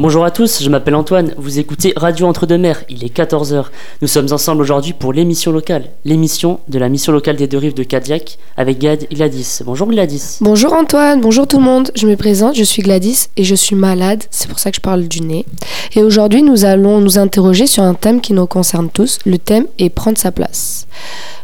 Bonjour à tous, je m'appelle Antoine, vous écoutez Radio Entre-deux-Mers, il est 14h. Nous sommes ensemble aujourd'hui pour l'émission locale, l'émission de la mission locale des deux rives de Cadillac avec Gladys. Bonjour Gladys. Bonjour Antoine, bonjour tout le monde, je me présente, je suis Gladys et je suis malade, c'est pour ça que je parle du nez. Et aujourd'hui nous allons nous interroger sur un thème qui nous concerne tous, le thème est prendre sa place.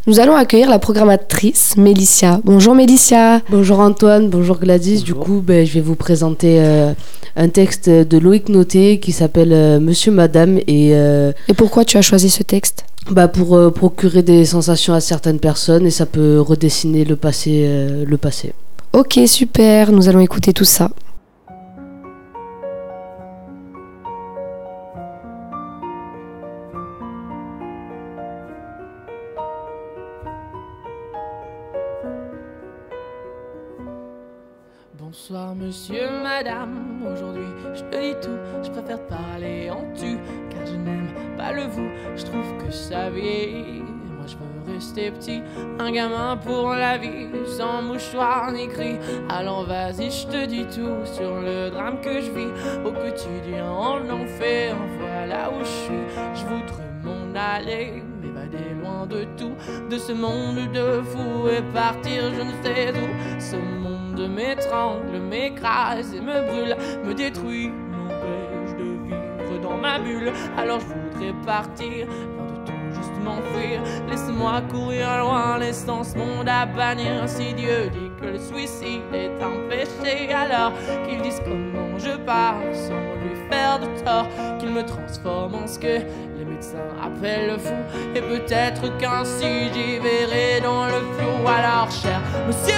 Nous allons accueillir la programmatrice Mélicia. Bonjour Mélicia. Bonjour Antoine, bonjour Gladys. Du coup, ben, je vais vous présenter euh, un texte de Loïc Noté qui s'appelle euh, Monsieur Madame. Et, euh, et pourquoi tu as choisi ce texte? Bah pour procurer des sensations à certaines personnes et ça peut redessiner le passé. le passé. Ok, super. Nous allons écouter tout ça. Bonsoir monsieur, madame, je préfère parler en tu, car je n'aime pas le vous, je trouve que ça vieillit. Moi je veux rester petit, un gamin pour la vie, sans mouchoir ni cri. Alors vas-y, je te dis tout sur le drame que je vis au quotidien, en enfer, voilà où je suis. Je voudrais m'en aller, loin de tout, de ce monde de fou et partir je ne sais où. Ce monde m'étrangle, m'écrase et me brûle, me détruit, m'empêche de vivre dans ma bulle. Alors je voudrais partir, loin de tout, juste m'enfuir. Laisse-moi courir loin, laissant ce monde à bannir. Si Dieu dit que le suicide est un péché, alors qu'il dise comment je pars sans lui faire de tort, qu'il me transforme en ce que les médecins appellent le fou. Et peut-être qu'ainsi j'y verrai dans le flou. Alors, cher monsieur,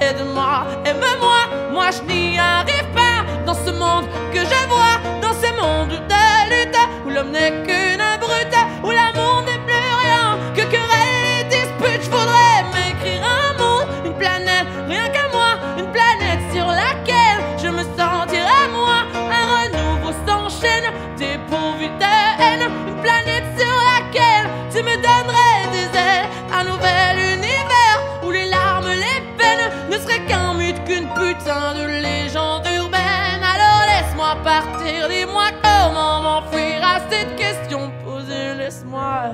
aide-moi, aime-moi, moi je n'y arrive pas. Dans ce monde que je vois, dans ce monde de lutte où l'homme n'est qu'une brute, où l'amour cette question posée, laisse-moi.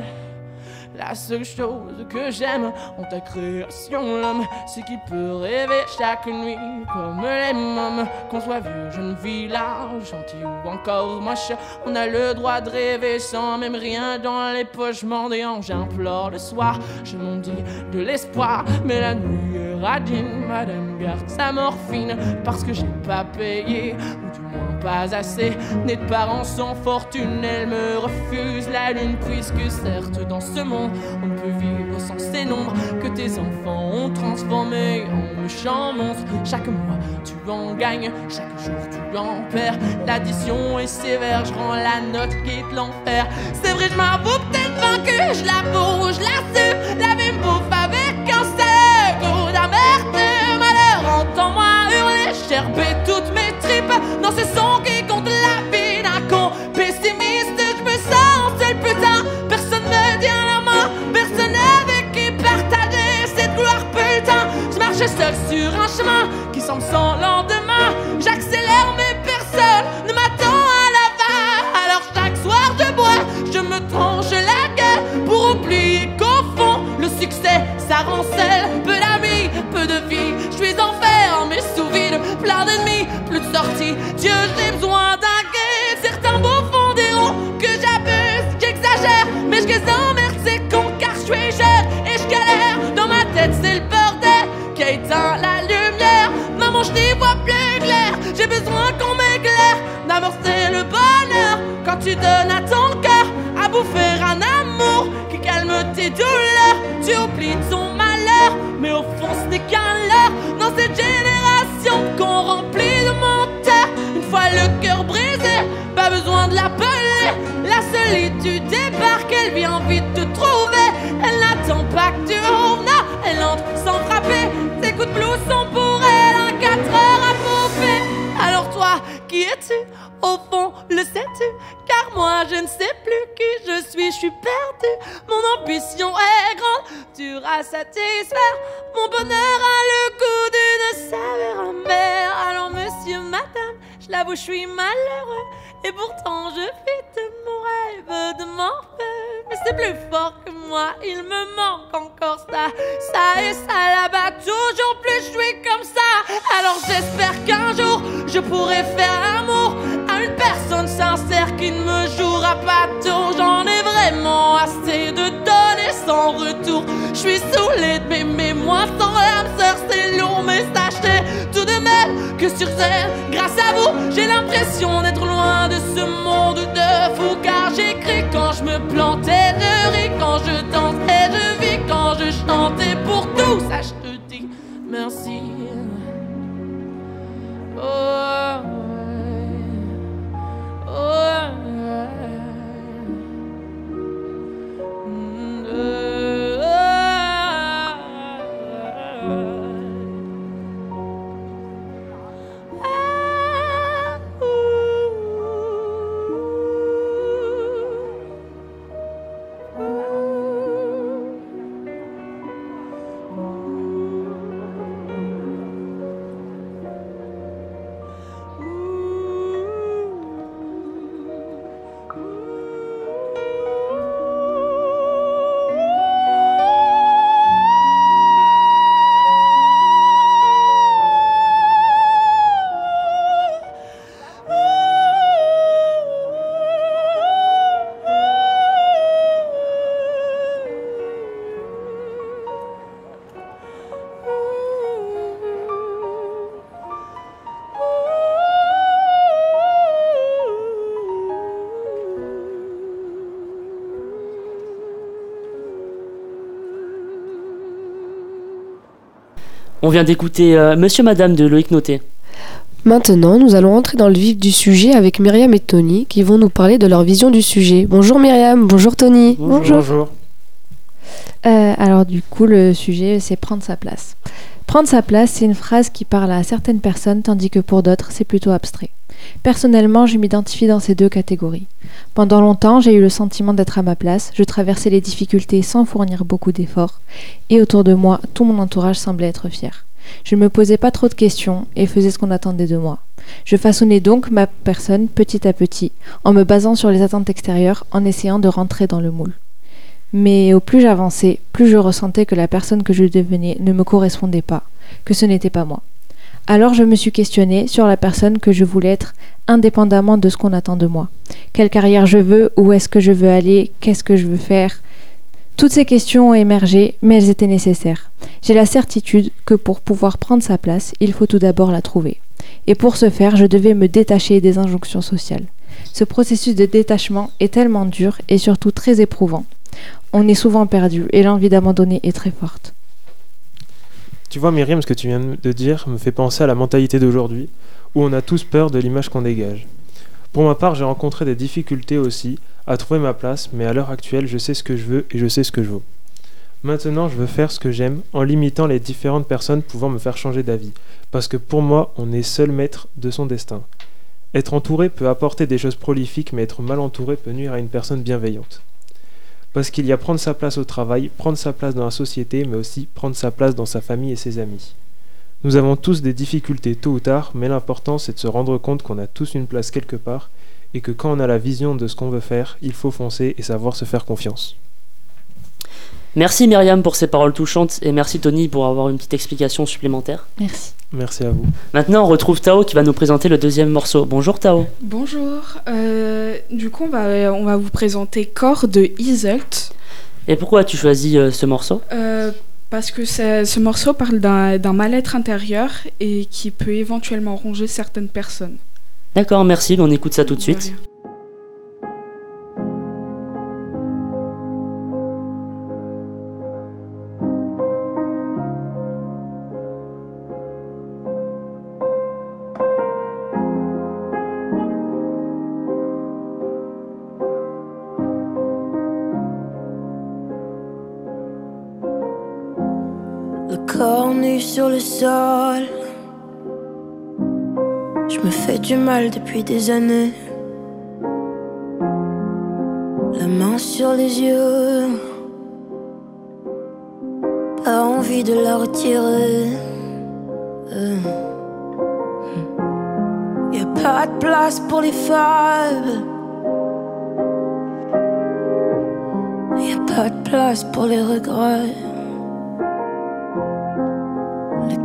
La seule chose que j'aime en ta création, l'homme, c'est qu'il peut rêver chaque nuit comme les mômes. Qu'on soit vieux, jeune, village, gentil ou encore moche, on a le droit de rêver sans même rien dans les poches mendiants. J'implore le soir, je m'en dis de l'espoir, mais la nuit est radine. Madame garde sa morphine parce que j'ai pas payé, pas assez. Née de parents sans fortune, elle me refuse la lune, puisque certes dans ce monde on ne peut vivre sans ces nombres que tes enfants ont transformés en méchants monstres. Chaque mois tu en gagnes, chaque jour tu en perds. L'addition est sévère, je rends la note quitte l'enfer. C'est vrai, je m'avoue peut-être vaincu, je la je l'assume. La vie me bouffe avec un seul goût d'amertume. Malheur, entends-moi hurler, gerber toutes retour. Je suis saoulé de m'aimer moi sans âme sœur c'est lourd mais sachez tout de même que sur scène grâce à vous j'ai l'impression d'être loin de ce monde de fou car j'écris quand je me plantais je ris quand je danse et je vis quand je chante et pour tout ça je te dis merci. Oh, On vient d'écouter euh, Monsieur Madame de Loïc Noté. Maintenant, nous allons entrer dans le vif du sujet avec Myriam et Tony qui vont nous parler de leur vision du sujet. Bonjour Myriam, bonjour Tony. Bonjour. Euh, alors du coup, le sujet, c'est prendre sa place. Prendre sa place, c'est une phrase qui parle à certaines personnes, tandis que pour d'autres, c'est plutôt abstrait. Personnellement, je m'identifie dans ces deux catégories. Pendant longtemps, j'ai eu le sentiment d'être à ma place, je traversais les difficultés sans fournir beaucoup d'efforts, et autour de moi, tout mon entourage semblait être fier. Je ne me posais pas trop de questions et faisais ce qu'on attendait de moi. Je façonnais donc ma personne petit à petit, en me basant sur les attentes extérieures, en essayant de rentrer dans le moule. Mais au plus j'avançais, plus je ressentais que la personne que je devenais ne me correspondait pas, que ce n'était pas moi. Alors je me suis questionnée sur la personne que je voulais être indépendamment de ce qu'on attend de moi. Quelle carrière je veux, où est-ce que je veux aller, qu'est-ce que je veux faire. Toutes ces questions ont émergé, mais elles étaient nécessaires. J'ai la certitude que pour pouvoir prendre sa place, il faut tout d'abord la trouver. Et pour ce faire, je devais me détacher des injonctions sociales. Ce processus de détachement est tellement dur et surtout très éprouvant. On est souvent perdu et l'envie d'abandonner est très forte. Tu vois, Myriam, ce que tu viens de dire me fait penser à la mentalité d'aujourd'hui, où on a tous peur de l'image qu'on dégage. Pour ma part, j'ai rencontré des difficultés aussi à trouver ma place, mais à l'heure actuelle, je sais ce que je veux et je sais ce que je vaux. Maintenant, je veux faire ce que j'aime en limitant les différentes personnes pouvant me faire changer d'avis, parce que pour moi, on est seul maître de son destin. Être entouré peut apporter des choses prolifiques, mais être mal entouré peut nuire à une personne bienveillante. Parce qu'il y a prendre sa place au travail, prendre sa place dans la société, mais aussi prendre sa place dans sa famille et ses amis. Nous avons tous des difficultés tôt ou tard, mais l'important c'est de se rendre compte qu'on a tous une place quelque part, et que quand on a la vision de ce qu'on veut faire, il faut foncer et savoir se faire confiance. Merci Myriam pour ces paroles touchantes et merci Tony pour avoir une petite explication supplémentaire. Merci. Merci à vous. Maintenant, on retrouve Tao qui va nous présenter le deuxième morceau. Bonjour Tao. Bonjour. Euh, du coup, on va, on va vous présenter Corps de Iselt. Et pourquoi as-tu choisi euh, ce morceau? Euh, parce que ce morceau parle d'un mal-être intérieur et qui peut éventuellement ronger certaines personnes. D'accord, merci, on écoute ça tout de suite. Sur le sol. Je me fais du mal depuis des années. La main sur les yeux. Pas envie de la retirer. Euh. Y a pas de place pour les fables. Y a pas de place pour les regrets.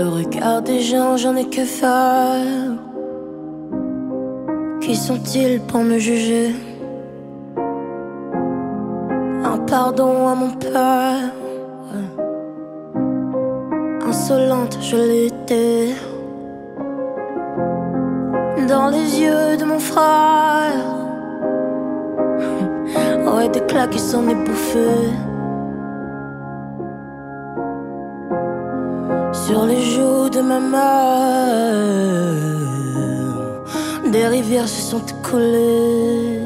Le regard des gens, j'en ai que faire. Qui sont-ils pour me juger? Un pardon à mon père. Insolente, je l'étais. Dans les yeux de mon frère. Des claques, il s'en est. Sur les joues de ma mère, des rivières se sont écoulées.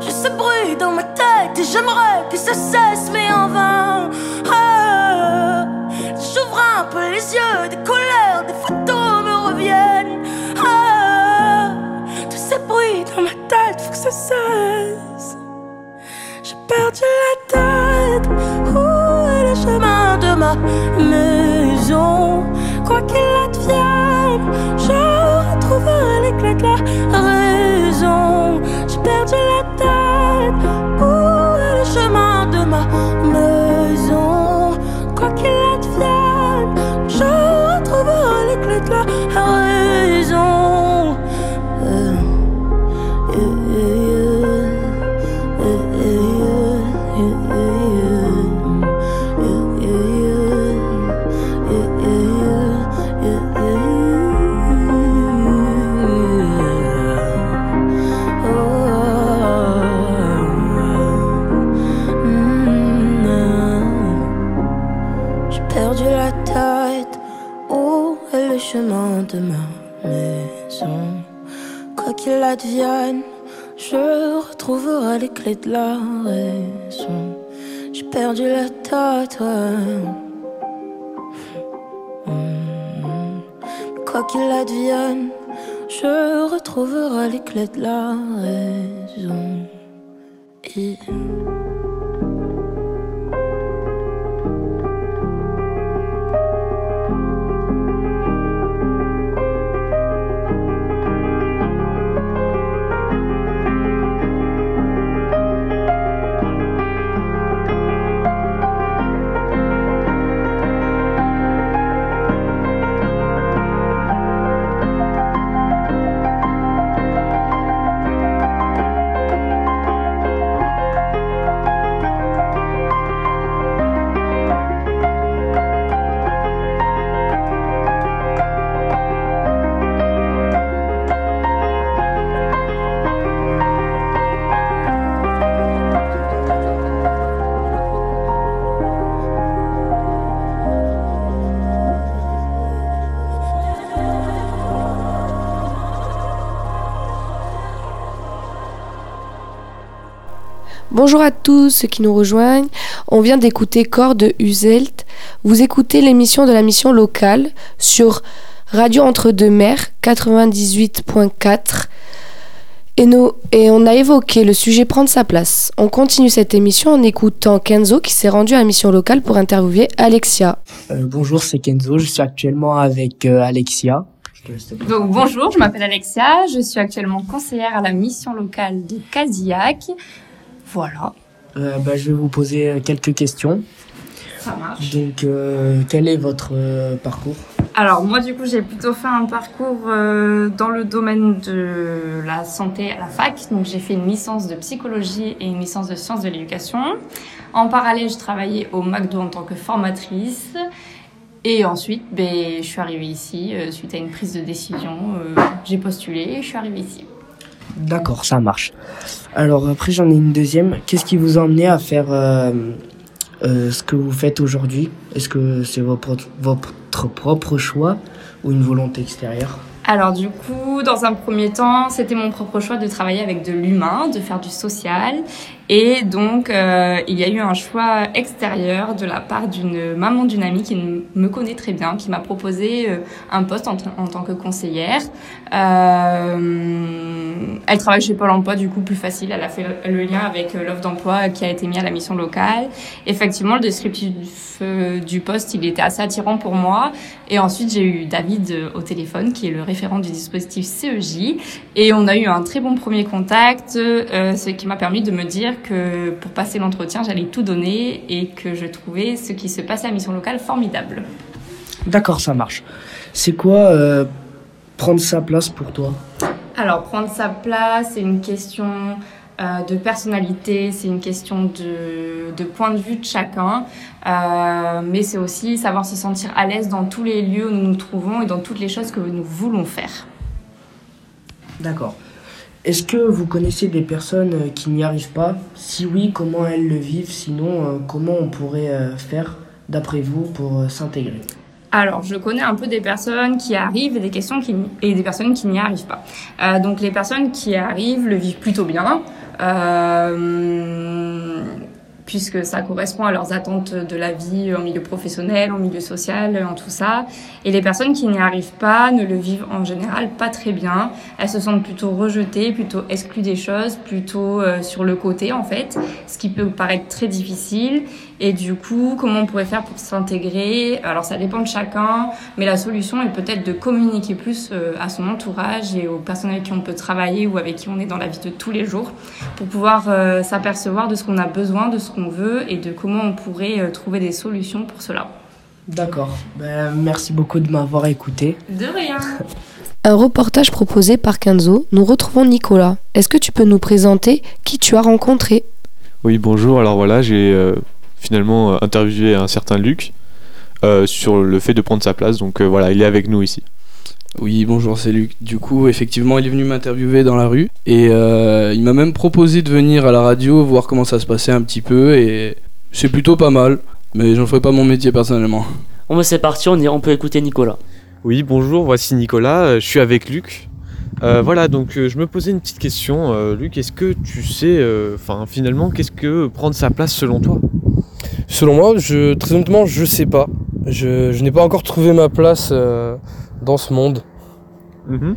Je sais bruit dans ma tête et j'aimerais que ça cesse, mais en vain. Ah, J'ouvre un peu les yeux, des couleurs, cesse. J'ai perdu la tête. Où est le chemin de ma maison? Quoi qu'il advienne, je retrouverai clés de la raison. J'ai perdu la tête. Bonjour à tous ceux qui nous rejoignent. On vient d'écouter Corps de Uzelt. Vous écoutez l'émission de la mission locale sur Radio Entre-deux-Mers 98.4. Et, nous, et on a évoqué le sujet prendre sa place. On continue cette émission en écoutant Kenzo qui s'est rendu à la mission locale pour interviewer Alexia. Euh, bonjour, c'est Kenzo. Je suis actuellement avec euh, Alexia. Donc bonjour, je m'appelle Alexia, je suis actuellement conseillère à la mission locale de Cadillac. Voilà, Euh, bah, je vais vous poser euh, quelques questions. ça marche. Donc, euh, quel est votre euh, parcours? Alors moi du coup j'ai plutôt fait un parcours dans le domaine de la santé à la fac. Donc j'ai fait une licence de psychologie et une licence de sciences de l'éducation. En parallèle je travaillais au McDo en tant que formatrice. Et ensuite ben, je suis arrivée ici suite à une prise de décision. j'ai postulé et je suis arrivée ici. D'accord, ça marche. Alors après j'en ai une deuxième. Qu'est-ce qui vous a emmené à faire euh, euh, ce que vous faites aujourd'hui? Est-ce que c'est votre, votre propre choix ou une volonté extérieure? Alors du coup, dans un premier temps, c'était mon propre choix de travailler avec de l'humain, de faire du social. Et donc, euh, il y a eu un choix extérieur de la part d'une maman d'une amie qui me connaît très bien, qui m'a proposé euh, un poste en, tant que conseillère. Euh, elle travaille chez Pôle Emploi, du coup plus facile. Elle a fait le, lien avec euh, l'offre d'emploi qui a été mis à la mission locale. Effectivement, le descriptif du poste, il était assez attirant pour moi. Et ensuite, j'ai eu David euh, au téléphone, qui est le référent du dispositif CEJ. Et on a eu un très bon premier contact, ce qui m'a permis de me dire que pour passer l'entretien, j'allais tout donner et que je trouvais ce qui se passait à mission locale formidable. D'accord, ça marche. C'est quoi euh, prendre sa place pour toi? Alors, prendre sa place, c'est une question euh, de personnalité, c'est une question de, de point de vue de chacun, euh, mais c'est aussi savoir se sentir à l'aise dans tous les lieux où nous nous trouvons et dans toutes les choses que nous voulons faire. D'accord. Est-ce que vous connaissez des personnes euh, qui n'y arrivent pas? Si oui, comment elles le vivent? Sinon, euh, comment on pourrait euh, faire, d'après vous, pour s'intégrer? Alors, je connais un peu des personnes qui arrivent et des, questions qui, et des personnes qui n'y arrivent pas. Donc, les personnes qui arrivent le vivent plutôt bien, puisque ça correspond à leurs attentes de la vie en milieu professionnel, en milieu social, en tout ça. Et les personnes qui n'y arrivent pas ne le vivent en général pas très bien. Elles se sentent plutôt rejetées, plutôt exclues des choses, plutôt euh, sur le côté en fait, ce qui peut paraître très difficile. Et du coup, comment on pourrait faire pour s'intégrer? Alors ça dépend de chacun, mais la solution est peut-être de communiquer plus euh, à son entourage et aux personnes avec qui on peut travailler ou avec qui on est dans la vie de tous les jours, pour pouvoir euh, s'apercevoir de ce qu'on a besoin, de ce qu'on veut et de comment on pourrait euh, trouver des solutions pour cela. D'accord. Ben, merci beaucoup de m'avoir écouté. De rien Un reportage proposé par Kenzo, nous retrouvons Nicolas. Est-ce que tu peux nous présenter qui tu as rencontré? Oui, bonjour. Alors voilà, j'ai euh, finalement euh, interviewé un certain Luc euh, sur le fait de prendre sa place. Donc euh, voilà, il est avec nous ici. Oui, bonjour, c'est Luc. Du coup, effectivement, il est venu m'interviewer dans la rue et euh, il m'a même proposé de venir à la radio voir comment ça se passait un petit peu et c'est plutôt pas mal, mais j'en ferai pas mon métier personnellement. Bon, bah, c'est parti, on, y- on peut écouter Nicolas. Oui, bonjour, voici Nicolas, euh, je suis avec Luc. Euh, voilà, donc euh, je me posais une petite question. Euh, Luc, est-ce que tu sais, euh, enfin finalement, qu'est-ce que prendre sa place selon toi? Selon moi, je, très honnêtement, je sais pas. Je, je n'ai pas encore trouvé ma place euh, dans ce monde. Mhm.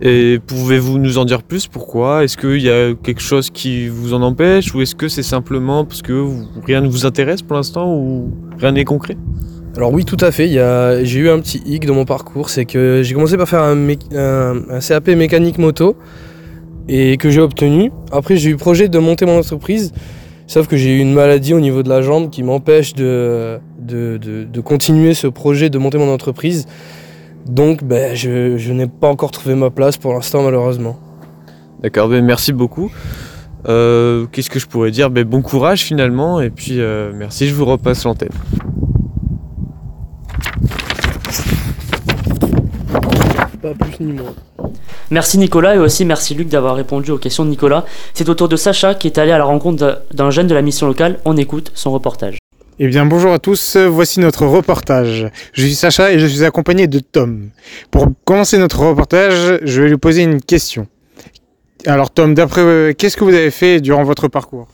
Et pouvez-vous nous en dire plus? Pourquoi? Est-ce qu'il y a quelque chose qui vous en empêche? Ou est-ce que c'est simplement parce que vous- rien ne vous intéresse pour l'instant Ou rien n'est concret? Alors oui, tout à fait. il y a- J'ai eu un petit hic dans mon parcours, c'est que j'ai commencé par faire un, mé- un- un CAP mécanique moto et que j'ai obtenu. Après, j'ai eu projet de monter mon entreprise, sauf que j'ai eu une maladie au niveau de la jambe qui m'empêche de, de, de- continuer ce projet de monter mon entreprise. Donc, ben, je, je n'ai pas encore trouvé ma place pour l'instant, malheureusement. D'accord, ben merci beaucoup. Euh, Qu'est-ce que je pourrais dire? Ben, Bon courage finalement, et puis euh, merci, je vous repasse l'antenne. Pas plus ni moins. Merci Nicolas et aussi merci Luc d'avoir répondu aux questions de Nicolas. C'est au tour de Sacha qui est allé à la rencontre d'un- jeune de la mission locale. On écoute son reportage. Eh bien bonjour à tous, voici notre reportage. Je suis Sacha et je suis accompagné de Tom. Pour commencer notre reportage, je vais lui poser une question. Alors Tom, d'après euh, qu'est-ce que vous avez fait durant votre parcours?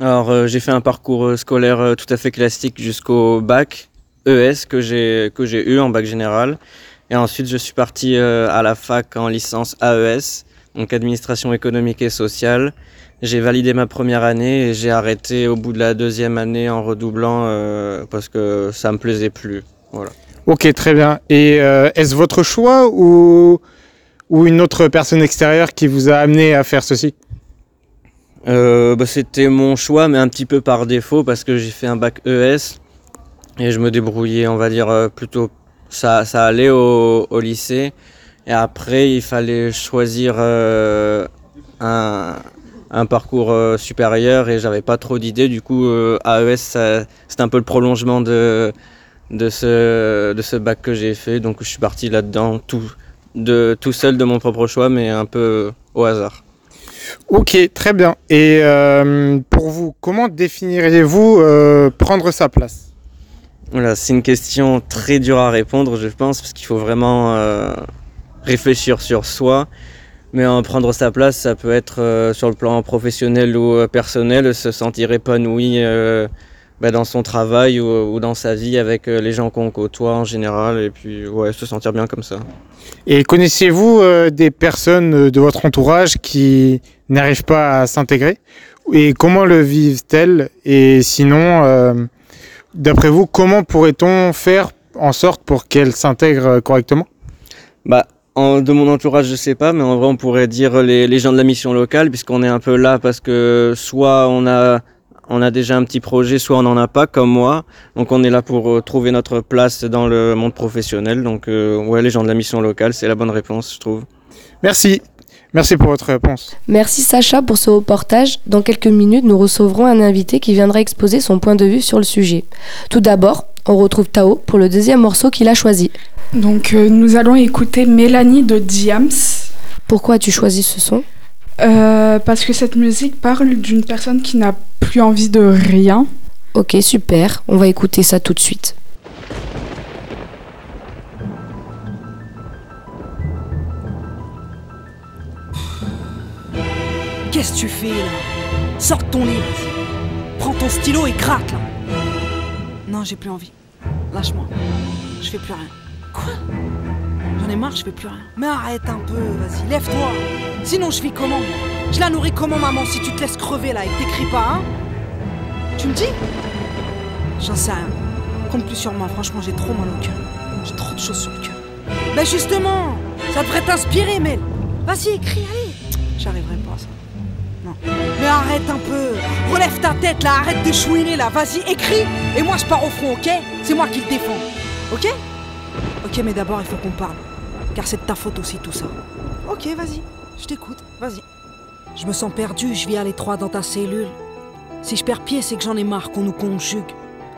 Alors, euh, j'ai fait un parcours euh, scolaire euh, tout à fait classique jusqu'au bac ES que j'ai que j'ai eu en bac général. Et ensuite, je suis parti euh, à la fac en licence AES, donc administration économique et sociale. J'ai validé ma première année et j'ai arrêté au bout de la deuxième année en redoublant euh, parce que ça me plaisait plus. Voilà. Ok, très bien. Et euh, est-ce votre choix ou, ou une autre personne extérieure qui vous a amené à faire ceci? Euh, bah, C'était mon choix, mais un petit peu par défaut parce que j'ai fait un bac ES et je me débrouillais, on va dire, plutôt ça, allait au, lycée. Et après, il fallait choisir euh, un, parcours euh, supérieur et j'avais pas trop d'idées. Du coup, euh, AES, ça- c'était un peu le prolongement de, ce, de ce bac que j'ai fait. Donc, je suis parti là-dedans tout, de, tout seul de mon propre choix, mais un peu au hasard. Ok, très bien. Et euh, pour vous, comment définiriez-vous euh, prendre sa place? Voilà, c'est une question très dure à répondre, je pense, parce qu'il faut vraiment euh, réfléchir sur soi. Mais en prendre sa place, ça peut être euh, sur le plan professionnel ou euh, personnel, se sentir épanoui euh, bah, dans son travail ou, ou dans sa vie avec euh, les gens qu'on côtoie en général, et puis ouais, se sentir bien comme ça. Et connaissez-vous euh, des personnes de votre entourage qui n'arrivent pas à s'intégrer? Et comment le vivent-elles? Et sinon, d'après vous, comment pourrait-on faire en sorte pour qu'elles s'intègrent euh, correctement? Bah, en- de mon entourage, je sais pas, mais en vrai, on pourrait dire les, les gens de la mission locale, puisqu'on est un peu là parce que soit on a, on a déjà un petit projet, soit on n'en a pas, comme moi. Donc, on est là pour euh, trouver notre place dans le monde professionnel. Donc, euh, ouais, les gens de la mission locale, c'est la bonne réponse, je trouve. Merci. Merci pour votre réponse. Merci Sacha pour ce reportage. Dans quelques minutes, nous recevrons un invité qui viendra exposer son point de vue sur le sujet. Tout d'abord, on retrouve Tao pour le deuxième morceau qu'il a choisi. Donc euh, nous allons écouter Mélanie de Diams. Pourquoi as-tu choisi ce son? Euh, Parce que cette musique parle d'une personne qui n'a plus envie de rien. Ok, super. On va écouter ça tout de suite. Qu'est-ce que tu fais là? Sors ton vas-y. Prends ton stylo et craque là. Non, j'ai plus envie. Lâche-moi. Je fais plus rien. Quoi? J'en ai marre, je fais plus rien. Mais arrête un peu, vas-y, lève-toi. Sinon, je vis comment? Je la nourris comment, maman, si tu te laisses crever là et que t'écris pas, hein? Tu me dis? J'en sais rien. Compte plus sur moi, franchement, j'ai trop mal au cœur. J'ai trop de choses sur le cœur. Ben justement, ça devrait t'inspirer, Mel. Vas-y, écris, allez. J'arriverai pas à ça. Mais arrête un peu. Relève ta tête là, arrête de chouiner là. Vas-y, écris. Et moi je pars au front, ok? C'est moi qui le défends. Ok? Ok, mais d'abord il faut qu'on parle. Car c'est de ta faute aussi tout ça. Ok, vas-y. Je t'écoute. Vas-y. Je me sens perdu, je vis à l'étroit dans ta cellule. Si je perds pied, c'est que j'en ai marre qu'on nous conjugue.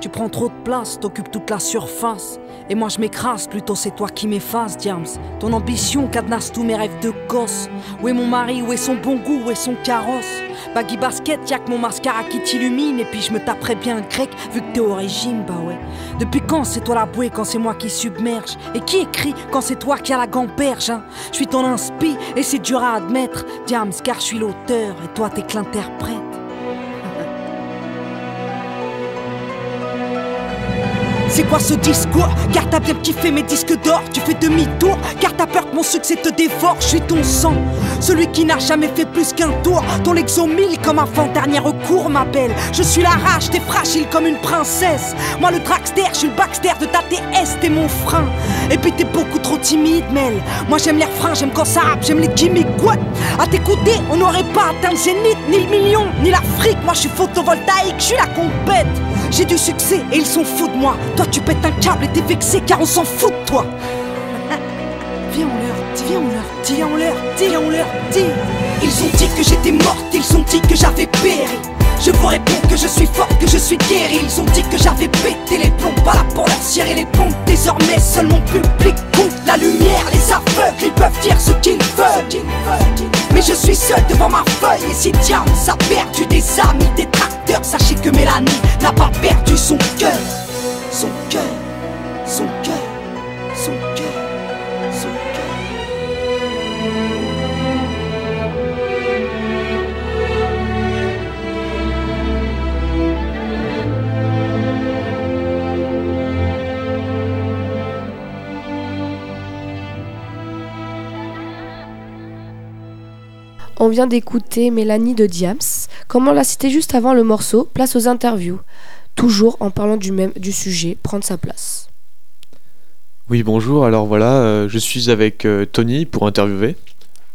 Tu prends trop de place, t'occupes toute la surface. Et moi je m'écrase, plutôt c'est toi qui m'effaces, Diams. Ton ambition cadenasse tous mes rêves de gosse. Où est mon mari, où est son bon goût, où est son carrosse? Baggy basket, y'a que mon mascara qui t'illumine. Et puis je me taperais bien grec, vu que t'es au régime, bah ouais. Depuis quand c'est toi la bouée, quand c'est moi qui submerge? Et qui écrit quand c'est toi qui a la gamberge, hein? Je suis ton inspi, et c'est dur à admettre, Diams, car je suis l'auteur, et toi t'es que l'interprète. C'est quoi ce discours? Car t'as bien kiffé mes disques d'or, tu fais demi-tour. Car t'as peur que mon succès te dévore, je suis ton sang. Celui qui n'a jamais fait plus qu'un tour. Ton l'exomile comme avant dernier recours ma belle. Je suis la rage, t'es fragile comme une princesse. Moi le dragster, je suis le Baxter de ta TS, t'es mon frein. Et puis t'es beaucoup trop timide Mel. Moi j'aime les refrains, j'aime quand ça rappe, j'aime les gimmicks What? À t'écouter, on n'aurait pas atteint le zénith Ni le million, ni l'Afrique. Moi je suis photovoltaïque, je suis la compète j'ai du succès et ils sont fous de moi. Toi, tu pètes un câble et t'es vexé car on s'en fout de toi. Viens, on leur dit, viens, on leur dit, on leur dit, on leur dit. Ils ont dit que j'étais morte, ils ont dit que j'avais péri. Je vous réponds que je suis forte, que je suis guérie. Ils ont dit que j'avais pété les plombs, pas là pour leur cirer les pompes. Désormais, seul mon public compte la lumière, les aveugles, ils peuvent dire ce qu'ils veulent. Mais je suis seul devant ma feuille Et si Diams a perdu des amis, des Sachez que Mélanie n'a pas perdu son cœur. Son cœur, son cœur, On vient d'écouter Mélanie de Diams. Comme on l'a cité juste avant le morceau, place aux interviews. Toujours en parlant du même du sujet, prendre sa place. Oui, bonjour. Alors voilà, euh, je suis avec euh, Tony pour interviewer.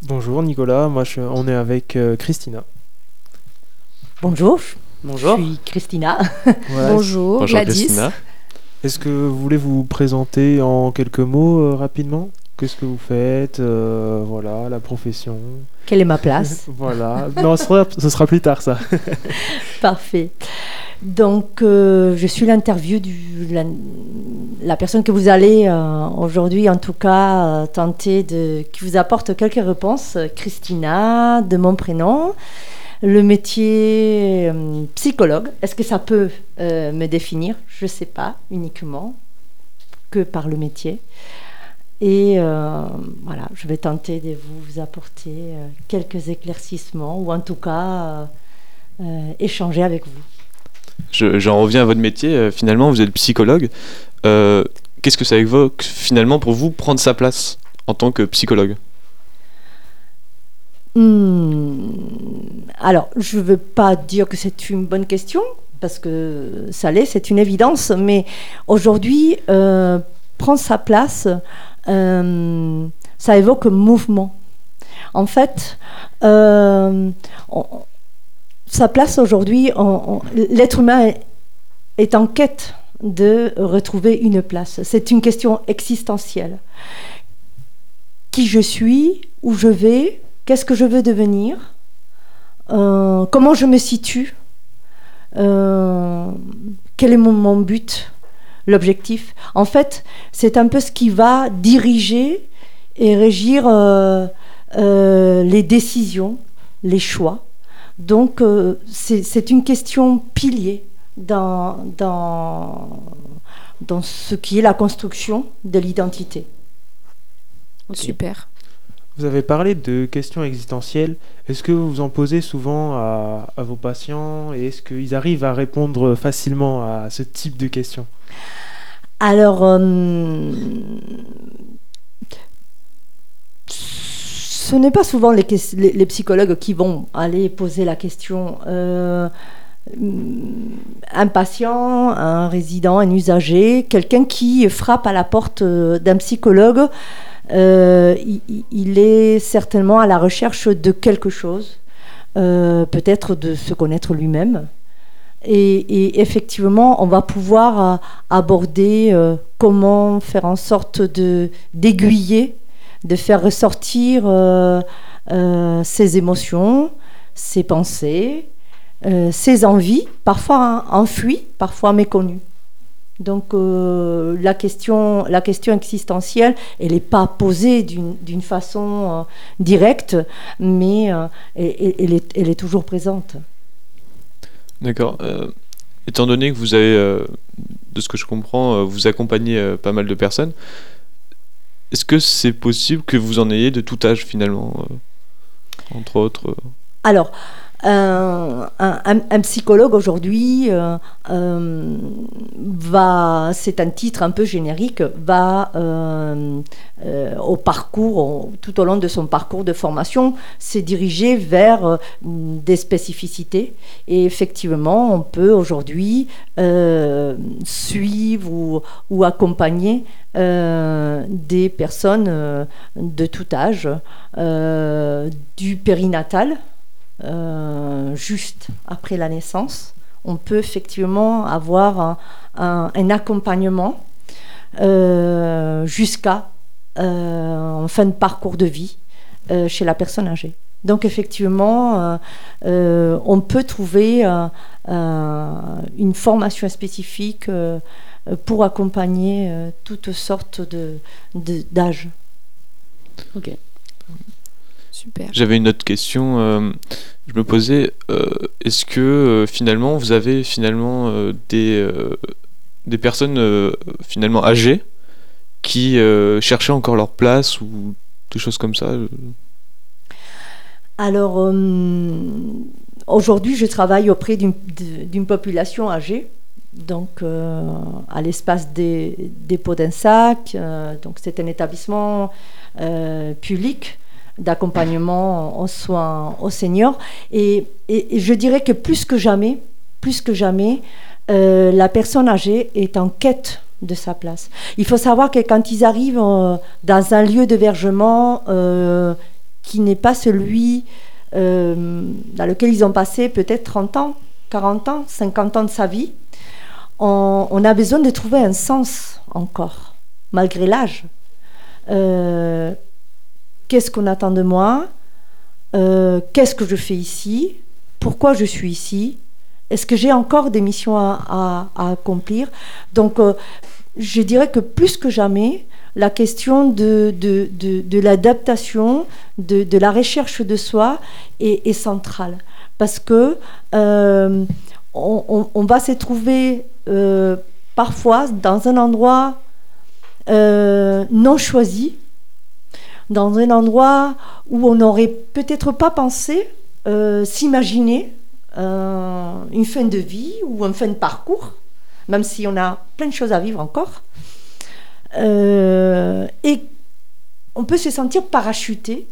Bonjour Nicolas, moi je- on est avec euh, Christina. Bonjour. Bonjour. Je suis Christina. Voilà. Bonjour, Bonjour Gladys. Christina. Est-ce que vous voulez vous présenter en quelques mots euh, rapidement? Qu'est-ce que vous faites euh, Voilà, la profession. Quelle est ma place Voilà. Non, ce sera, ce sera plus tard, ça. Parfait. Donc, euh, je suis l'interview du la, la personne que vous allez euh, aujourd'hui, en tout cas, tenter de qui vous apporte quelques réponses. Christina, de mon prénom. Le métier euh, psychologue. Est-ce que ça peut euh, me définir? Je ne sais pas uniquement que par le métier. Et euh, voilà, je vais tenter de vous apporter euh, quelques éclaircissements ou en tout cas euh, échanger avec vous. Je- J'en reviens à votre métier. finalement, vous êtes psychologue. Euh, Qu'est-ce que ça évoque finalement pour vous prendre sa place en tant que psychologue? Hmm, Alors, je ne veux pas dire que c'est une bonne question, parce que ça l'est, c'est une évidence, mais aujourd'hui, euh, prendre sa place, euh, ça évoque mouvement. En fait, euh, sa place aujourd'hui, l'être humain est, en quête de retrouver une place. C'est une question existentielle. Qui je suis, où je vais, qu'est-ce que je veux devenir, euh, comment je me situe, euh, quel est mon but, l'objectif. En fait, c'est un peu ce qui va diriger et régir euh, euh, les décisions, les choix. Donc, euh, c'est une question pilier dans, dans, dans ce qui est la construction de l'identité. Super. Vous avez parlé de questions existentielles. Est-ce que vous en posez souvent à, vos patients et est-ce qu'ils arrivent à répondre facilement à ce type de questions? Alors, euh, ce n'est pas souvent les psychologues qui vont aller poser la question. Euh, un patient, un résident, un usager, quelqu'un qui frappe à la porte euh, d'un psychologue, euh, il, est certainement à la recherche de quelque chose, euh, peut-être de se connaître lui-même. Et, effectivement, on va pouvoir euh, aborder comment faire en sorte de d'aiguiller, de faire ressortir ses émotions, ses pensées, ses envies, parfois enfuies, parfois méconnues. Donc euh, la, question, la question existentielle, elle n'est pas posée d'une façon euh, directe, mais euh, elle, elle est, elle est toujours présente. D'accord. Étant donné que vous avez, de ce que je comprends, vous accompagnez pas mal de personnes, est-ce que c'est possible que vous en ayez de tout âge finalement Entre autres. Alors, un, un- psychologue aujourd'hui euh, euh, va, c'est un titre un peu générique, va euh, euh, au parcours, tout au long de son parcours de formation, se diriger vers euh, des spécificités. Et effectivement, on peut aujourd'hui euh, suivre ou, accompagner euh, des personnes euh, de tout âge, euh, du périnatal, euh, juste après la naissance. On peut effectivement avoir un, accompagnement euh, jusqu'à euh, en fin de parcours de vie chez la personne âgée. Donc effectivement, on peut trouver une formation spécifique pour accompagner toutes sortes d'âges. Super. J'avais une autre question. euh, je me posais, euh, est-ce que euh, finalement vous avez finalement euh, des, euh, des personnes euh, finalement âgées qui euh, cherchaient encore leur place ou des choses comme ça Alors, euh, aujourd'hui, je travaille auprès d'une population âgée, donc euh, à l'espace des, des Pots d'un Sac. euh, donc, c'est un établissement euh, public d'accompagnement aux soins aux seniors. Et, et- je dirais que plus que jamais, plus que jamais, euh, la personne âgée est en quête de sa place. Il faut savoir que quand ils arrivent euh, dans un lieu d'hébergement euh, qui n'est pas celui euh, dans lequel ils ont passé peut-être 30 ans, 40 ans, 50 ans de sa vie, on a besoin de trouver un sens encore, malgré l'âge. Qu'est-ce qu'on attend de moi? Euh, Qu'est-ce que je fais ici? Pourquoi je suis ici? Est-ce que j'ai encore des missions à, accomplir? Donc, euh, je dirais que plus que jamais, la question de, l'adaptation, de, la recherche de soi est, centrale. Parce que euh, on, va se trouver parfois dans un endroit non choisi, dans un endroit où on n'aurait peut-être pas pensé euh, s'imaginer euh, une fin de vie ou une fin de parcours, même si on a plein de choses à vivre encore. Euh, et on peut se sentir parachuté.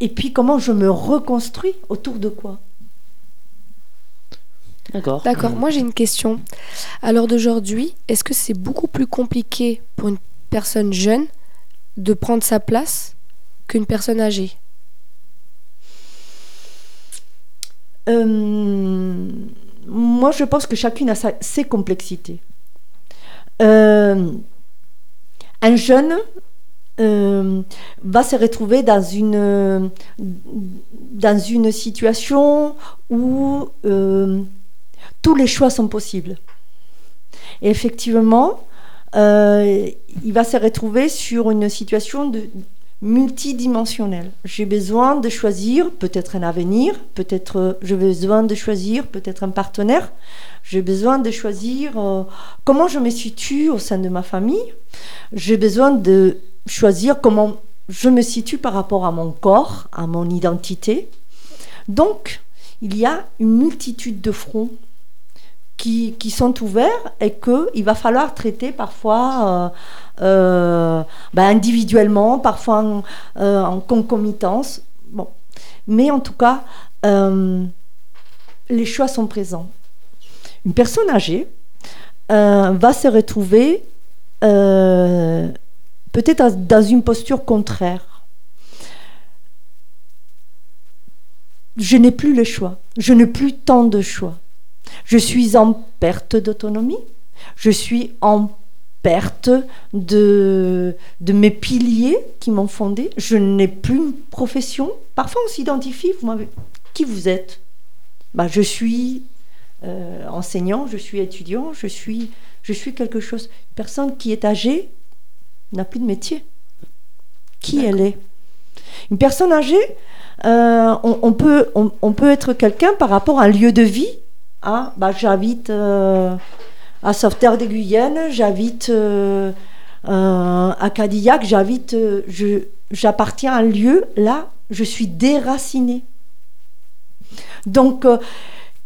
Et puis comment je me reconstruis autour de quoi? D'accord. D'accord. Moi, j'ai une question. À l'heure d'aujourd'hui, est-ce que c'est beaucoup plus compliqué pour une personne jeune de prendre sa place qu'une personne âgée Euh, moi, je pense que chacune a ses complexités. Euh, un jeune euh, va se retrouver dans une, dans une situation où tous les choix sont possibles. Et effectivement, euh, il va se retrouver sur une situation de, multidimensionnelle. J'ai besoin de choisir peut-être un avenir, peut-être euh, j'ai besoin de choisir peut-être un partenaire, j'ai besoin de choisir euh, comment je me situe au sein de ma famille, j'ai besoin de choisir comment je me situe par rapport à mon corps, à mon identité. Donc, il y a une multitude de fronts qui, sont ouverts et qu'il va falloir traiter parfois euh, euh, ben, individuellement, parfois en, euh, en concomitance. Bon. Mais en tout cas, les choix sont présents. Une personne âgée va se retrouver peut-être dans une posture contraire. Je n'ai plus le choix. Je n'ai plus tant de choix. Je suis en perte d'autonomie. Je suis en perte de, de mes piliers qui m'ont fondé. Je n'ai plus une profession. Parfois, on s'identifie. Vous m'avez- Qui vous êtes? Bah, Je suis euh, enseignant, je suis étudiant, je suis, je suis quelque chose. Une personne qui est âgée n'a plus de métier. Qui elle est? Une personne âgée, euh, on, on peut, on, on peut être quelqu'un par rapport à un lieu de vie. Ah, bah, j'habite euh, à Sauveterre de Guyenne, j'habite euh, euh, à Cadillac, j'habite, euh, j'appartiens à un lieu, là, je suis déracinée. Donc, euh,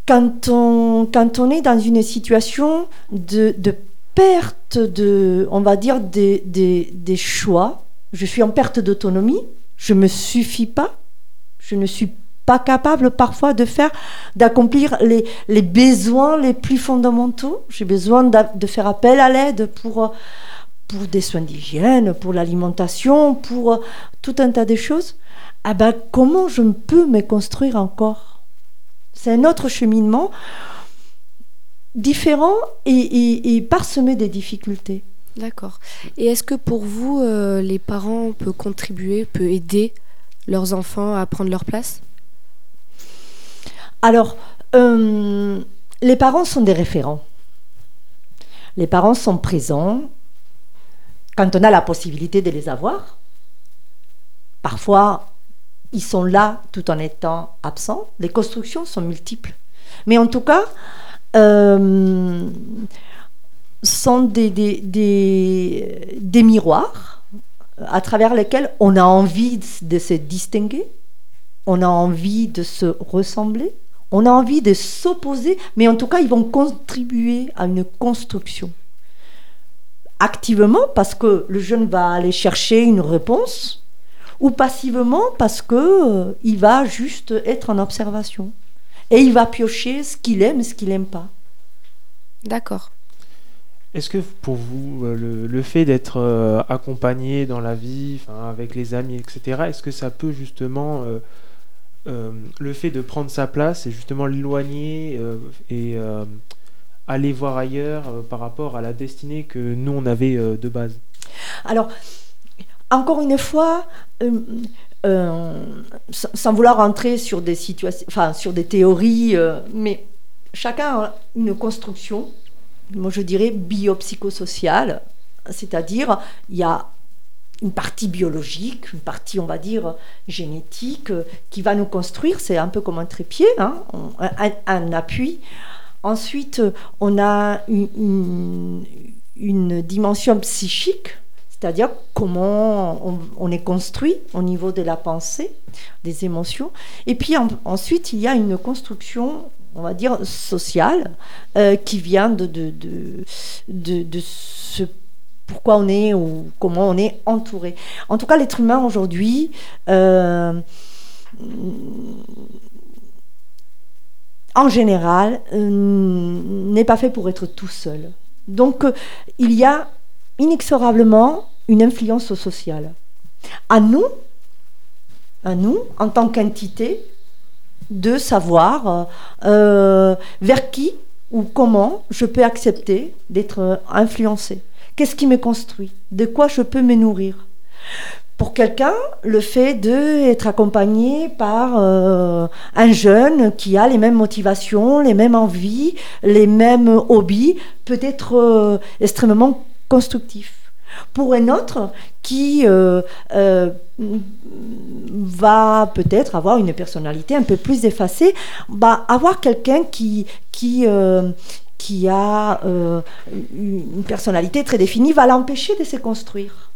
quand, on, quand on est dans une situation de, de perte de, on va dire, des, des, des choix, je suis en perte d'autonomie, je ne me suffis pas, je ne suis pas capable parfois de faire, d'accomplir les, besoins les plus fondamentaux. J'ai besoin de faire appel à l'aide pour, pour des soins d'hygiène, pour l'alimentation, pour euh, tout un tas de choses. Ah ben, comment je peux me construire encore? C'est un autre cheminement différent et parsemé des difficultés. D'accord. Et est-ce que pour vous, euh, les parents peuvent contribuer, peuvent aider leurs enfants à prendre leur place? Alors, euh, les parents sont des référents. Les parents sont présents quand on a la possibilité de les avoir. Parfois, ils sont là tout en étant absents. Les constructions sont multiples. Mais en tout cas, euh, sont des, miroirs à travers lesquels on a envie de se distinguer, on a envie de se ressembler, on a envie de s'opposer, mais en tout cas, ils vont contribuer à une construction. Activement, parce que le jeune va aller chercher une réponse, ou passivement, parce que euh, il va juste être en observation. Et il va piocher ce qu'il aime et ce qu'il n'aime pas. D'accord. Est-ce que pour vous, euh, le, le fait d'être euh, accompagné dans la vie, avec les amis, etc., est-ce que ça peut justement, euh, euh, le fait de prendre sa place et justement l'éloigner euh, et euh, aller voir ailleurs par rapport à la destinée que nous on avait de base. Alors, encore une fois, sans vouloir rentrer sur des situations, enfin sur des théories, mais chacun a une construction, moi je dirais biopsychosociale, c'est-à-dire il y a une partie biologique, une partie, on va dire, génétique, euh, qui va nous construire. C'est un peu comme un trépied, hein, un, appui. Ensuite, on a une, dimension psychique, c'est-à-dire comment on, est construit au niveau de la pensée, des émotions. Et puis en- ensuite, il y a une construction, on va dire, sociale, euh, qui vient de, de, de, de- de ce pourquoi on est ou comment on est entouré. En tout cas, l'être humain aujourd'hui, euh, en général, euh, n'est pas fait pour être tout seul. Donc, euh, il y a inexorablement une influence sociale. À nous, à nous, en tant qu'entité, de savoir vers qui ou comment je peux accepter d'être influencé. Qu'est-ce qui me construit? De quoi je peux me nourrir? Pour quelqu'un, le fait d'être accompagné par euh, un jeune qui a les mêmes motivations, les mêmes envies, les mêmes hobbies, peut être euh, extrêmement constructif. Pour un autre qui euh, va peut-être avoir une personnalité un peu plus effacée, bah, avoir quelqu'un qui, qui a euh, une personnalité très définie va l'empêcher de se construire.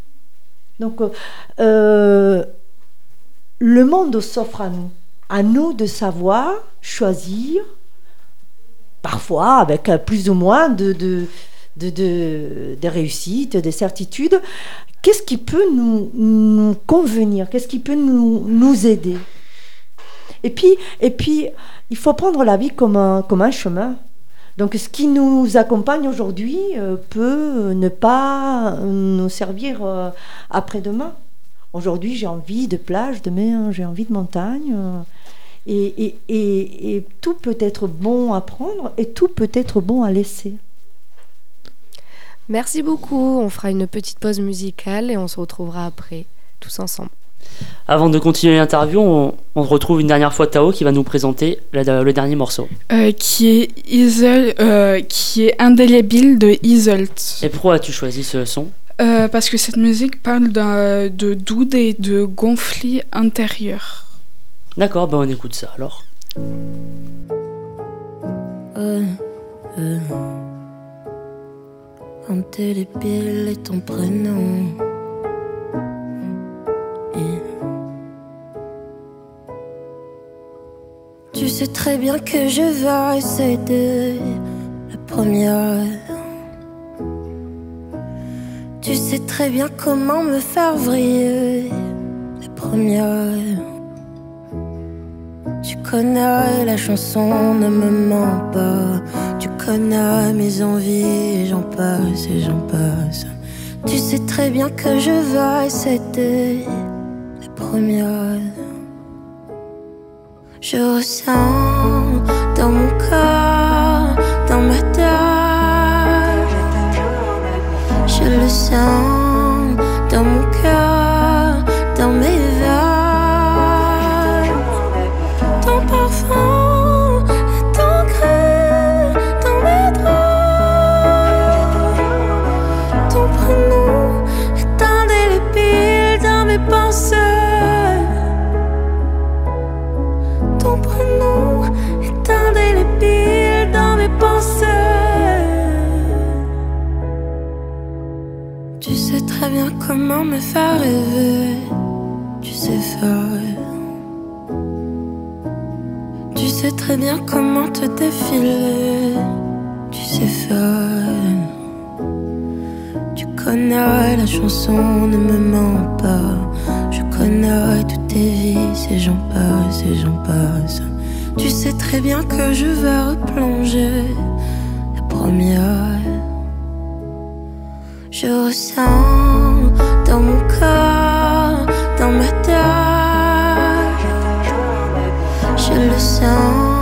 Donc, euh, euh, le monde s'offre à nous. À nous de savoir choisir, parfois avec plus ou moins de, de, de, de, réussite, de certitude. Qu'est-ce qui peut nous, convenir? Qu'est-ce qui peut nous, aider? Et puis, et puis, il faut prendre la vie comme un chemin. Donc, ce qui nous accompagne aujourd'hui euh, peut ne pas nous servir euh, après-demain. Aujourd'hui, j'ai envie de plage, demain, j'ai envie de montagne. euh, et tout peut être bon à prendre et tout peut être bon à laisser. Merci beaucoup. On fera une petite pause musicale et on se retrouvera après, tous ensemble. Avant de continuer l'interview, on, on retrouve une dernière fois Tao qui va nous présenter la- le dernier morceau. Euh, qui est Isol, euh, qui est indélébile de Isolt. Et pourquoi as-tu choisi ce son? Euh, parce que cette musique parle d'un- de doute et de conflits intérieurs. D'accord, ben on écoute ça alors. Euh, euh. Indélébile est ton prénom. Tu sais très bien que je vais céder la première. Tu sais très bien comment me faire vriller la première. Tu connais la chanson, ne me mens pas. Tu connais mes envies, j'en passe et j'en passe. Tu sais très bien que je vais céder la première. Je ressens dans mon corps, dans ma tête. Je le sens me faire rêver. Tu sais faire. Tu sais très bien comment te défiler. Tu sais faire. Tu connais la chanson, ne me mens pas. Je connais toutes tes vies, et j'en passe et j'en passe. Tu sais très bien que je vais replonger la première. Je ressens dans mon corps, dans ma tête. Je le sens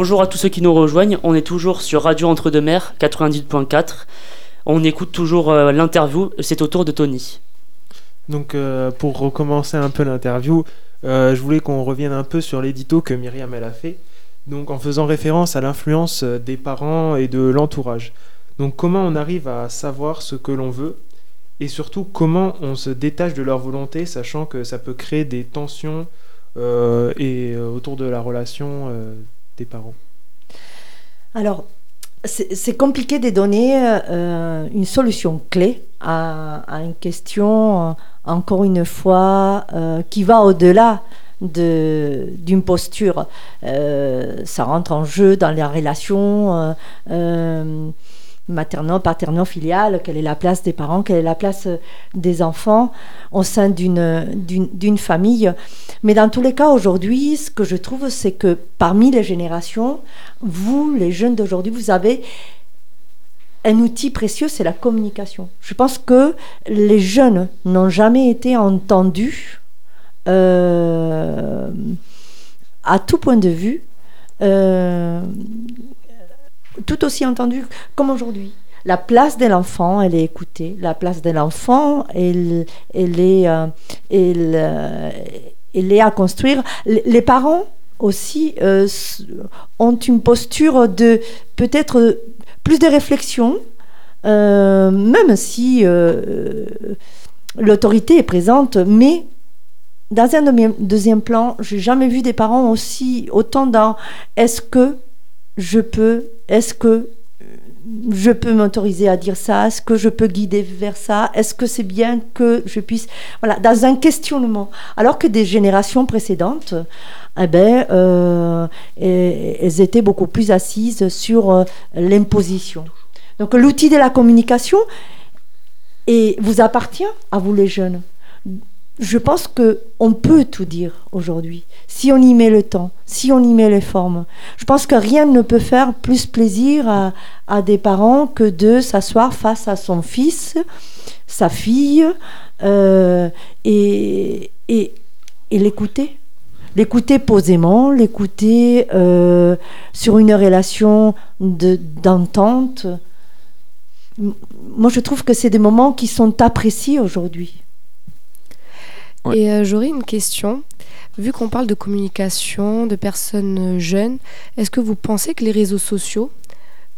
Bonjour à tous ceux qui nous rejoignent, on est toujours sur Radio Entre-deux-Mers 98.4. On écoute toujours euh, l'interview, c'est au tour de Tony. Donc euh, pour recommencer un peu l'interview, euh, je voulais qu'on revienne un peu sur l'édito que Myriam a fait, donc en faisant référence à l'influence des parents et de l'entourage. Donc comment on arrive à savoir ce que l'on veut et surtout comment on se détache de leur volonté, sachant que ça peut créer des tensions et autour de la relation parents. Alors, c'est compliqué de donner euh, une solution clé à, une question, euh, encore une fois, euh, qui va au-delà de- d'une posture. Ça rentre en jeu dans les relations materno, paterno, filiales, quelle est la place des parents, quelle est la place euh, des enfants au sein d'une famille. Mais dans tous les cas, aujourd'hui, ce que je trouve, c'est que parmi les générations, vous, les jeunes d'aujourd'hui, vous avez un outil précieux, c'est la communication. Je pense que les jeunes n'ont jamais été entendus euh, à tout point de vue, euh, tout aussi entendus comme aujourd'hui. La place de l'enfant, elle est écoutée. La place de l'enfant, elle, euh, euh, est à construire. Les parents aussi euh, ont une posture de peut-être plus de réflexion, même si l'autorité est présente, mais dans un deuxième- deuxième plan, j'ai jamais vu des parents aussi autant dans est-ce que je peux, est-ce que je peux m'autoriser à dire ça? Est-ce que je peux guider vers ça? Est-ce que c'est bien que je puisse... Voilà, dans un questionnement. Alors que des générations précédentes, eh ben, euh, elles étaient beaucoup plus assises sur euh, l'imposition. Donc l'outil de la communication et vous appartient à vous les jeunes. Je pense que on peut tout dire aujourd'hui si on y met le temps, si on y met les formes. Je pense que rien ne peut faire plus plaisir à, des parents que de s'asseoir face à son fils, sa fille, euh, et, l'écouter. L'écouter posément, l'écouter euh, sur une relation de- d'entente. Moi, je trouve que c'est des moments qui sont appréciés aujourd'hui. Et euh, j'aurais une question. Vu qu'on parle de communication, de personnes euh, jeunes, est-ce que vous pensez que les réseaux sociaux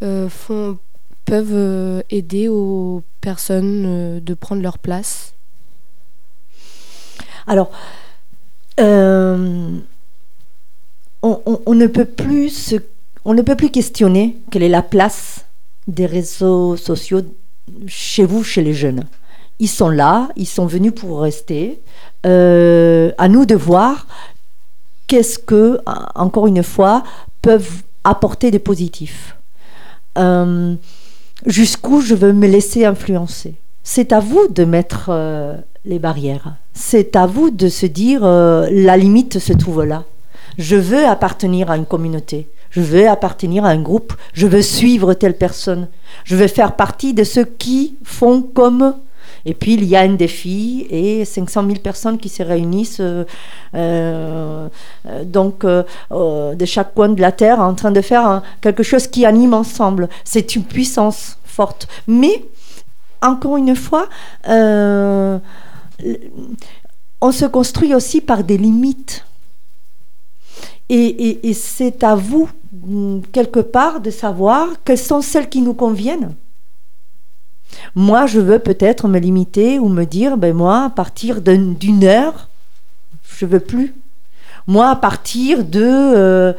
euh, font, peuvent euh, aider aux personnes euh, de prendre leur place? Alors, euh, on, on- on ne peut plus se- on ne peut plus questionner quelle est la place des réseaux sociaux chez vous, chez les jeunes. Ils sont là, ils sont venus pour rester. Euh, à nous de voir qu'est-ce que, encore une fois, peuvent apporter des positifs. Euh, Jusqu'où je veux me laisser influencer. C'est à vous de mettre euh, les barrières. C'est à vous de se dire euh, la limite se trouve là. Je veux appartenir à une communauté. Je veux appartenir à un groupe. Je veux suivre telle personne. Je veux faire partie de ceux qui font comme. Et puis il y a un défi et 500 000 personnes qui se réunissent euh, euh, donc euh, de chaque coin de la terre en train de faire quelque chose qui anime ensemble. C'est une puissance forte. Mais encore une fois, on se construit aussi par des limites. Et c'est à vous, mm, quelque part, de savoir quelles sont celles qui nous conviennent. Moi, je veux peut-être me limiter ou me dire, ben moi, à partir d'un- d'une heure, je veux plus. Moi, à partir de euh,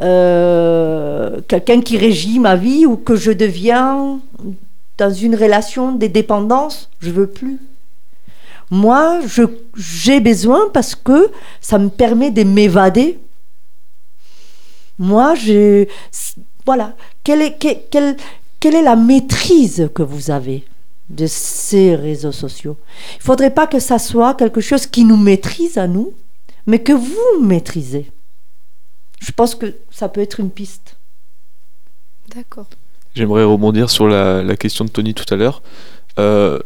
euh, quelqu'un qui régit ma vie ou que je deviens dans une relation de dépendance, je veux plus. Moi, j'ai besoin parce que ça me permet de m'évader. Moi, je, voilà. Quelle est la maîtrise que vous avez de ces réseaux sociaux? Il ne faudrait pas que ça soit quelque chose qui nous maîtrise à nous, mais que vous maîtrisez. Je pense que ça peut être une piste. D'accord. J'aimerais rebondir sur la, la question de Tony tout à l'heure. Euh,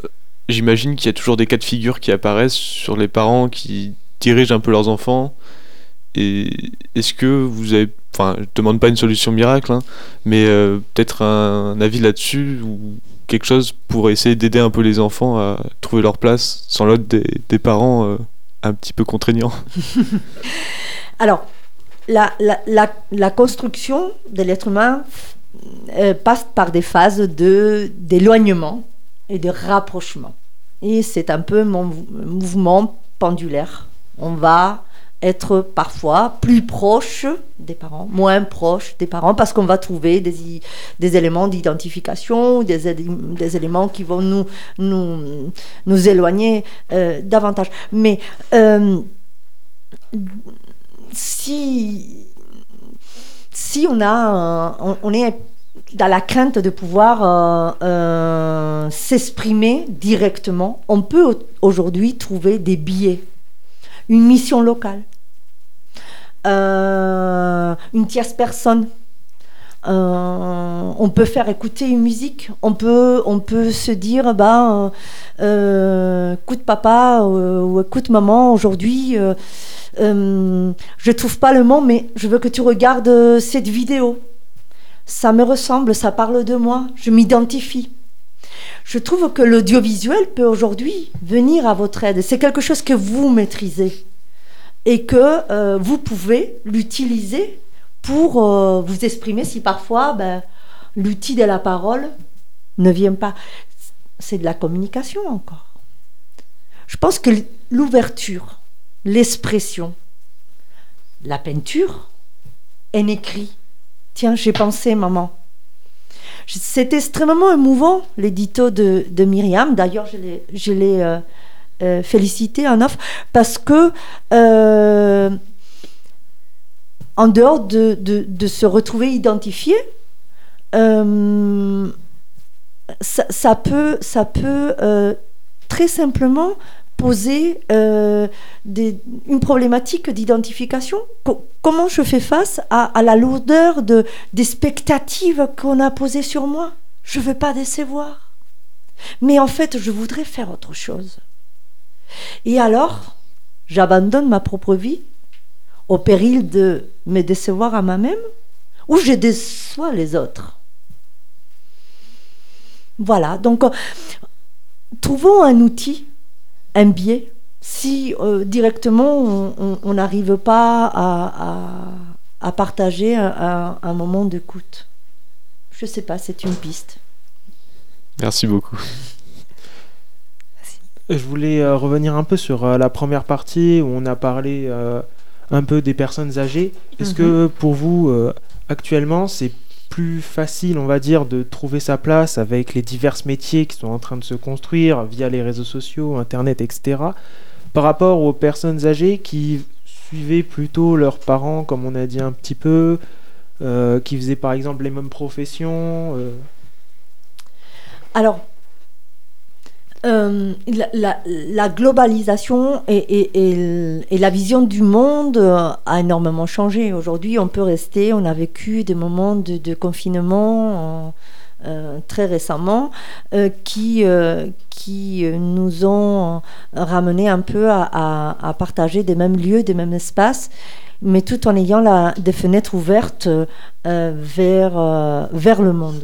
J'imagine qu'il y a toujours des cas de figure qui apparaissent sur les parents qui dirigent un peu leurs enfants. Et est-ce que vous avez, enfin, je demande pas une solution miracle, hein, mais euh, peut-être un, avis là-dessus ou quelque chose pour essayer d'aider un peu les enfants à trouver leur place sans l'autre des, des parents euh, un petit peu contraignants. Alors, la, la, la, la construction de l'être humain euh, passe par des phases de d'éloignement et de rapprochement. Et c'est un peu mon mou- mouvement pendulaire. On va être parfois plus proche des parents, moins proche des parents, parce qu'on va trouver des, des éléments d'identification, des, des éléments qui vont nous, nous, nous éloigner euh, davantage. Mais euh, si, si on, a, on, est dans la crainte de pouvoir euh, s'exprimer directement, on peut au- aujourd'hui trouver des billets, une mission locale, euh, une tierce personne. Euh, on peut faire écouter une musique, on peut, se dire, bah, euh, écoute papa ou écoute maman, aujourd'hui, je trouve pas le mot, mais je veux que tu regardes cette vidéo. Ça me ressemble, ça parle de moi, je m'identifie. Je trouve que l'audiovisuel peut aujourd'hui venir à votre aide. C'est quelque chose que vous maîtrisez et que euh, vous pouvez l'utiliser pour euh, vous exprimer si parfois ben, l'outil de la parole ne vient pas. C'est de la communication encore. Je pense que l'ouverture, l'expression, la peinture, un écrit. Tiens, j'ai pensé, maman. C'est extrêmement émouvant, l'édito de, de Myriam. D'ailleurs, je l'ai- euh, euh, félicité en off parce que, euh, en dehors de, de- de se retrouver identifié, ça, peut, ça peut très simplement poser euh, une problématique d'identification. Co- comment je fais face à, la lourdeur de, des expectatives qu'on a posées sur moi? Je ne veux pas décevoir. Mais en fait, je voudrais faire autre chose. Et alors, j'abandonne ma propre vie au péril de me décevoir à moi-même ou je déçois les autres. Voilà, donc euh, trouvons un outil, un biais. Si euh, directement on- n'arrive pas à, à- à partager un, un- un moment d'écoute. Je sais pas, c'est une piste. Merci beaucoup. Je voulais euh, revenir un peu sur euh, la première partie où on a parlé euh, un peu des personnes âgées. Est-ce Mhm. que pour vous, euh, actuellement, c'est plus facile, on va dire, de trouver sa place avec les divers métiers qui sont en train de se construire via les réseaux sociaux, Internet, etc., par rapport aux personnes âgées qui suivaient plutôt leurs parents, comme on a dit un petit peu, euh, qui faisaient par exemple les mêmes professions euh, Alors, euh, la, globalisation et, la vision du monde euh, a énormément changé. Aujourd'hui, on peut rester, on a vécu des moments de, confinement euh, très récemment qui, qui nous ont ramené un peu à, partager des mêmes lieux, des mêmes espaces mais tout en ayant la, des fenêtres ouvertes vers, vers le monde.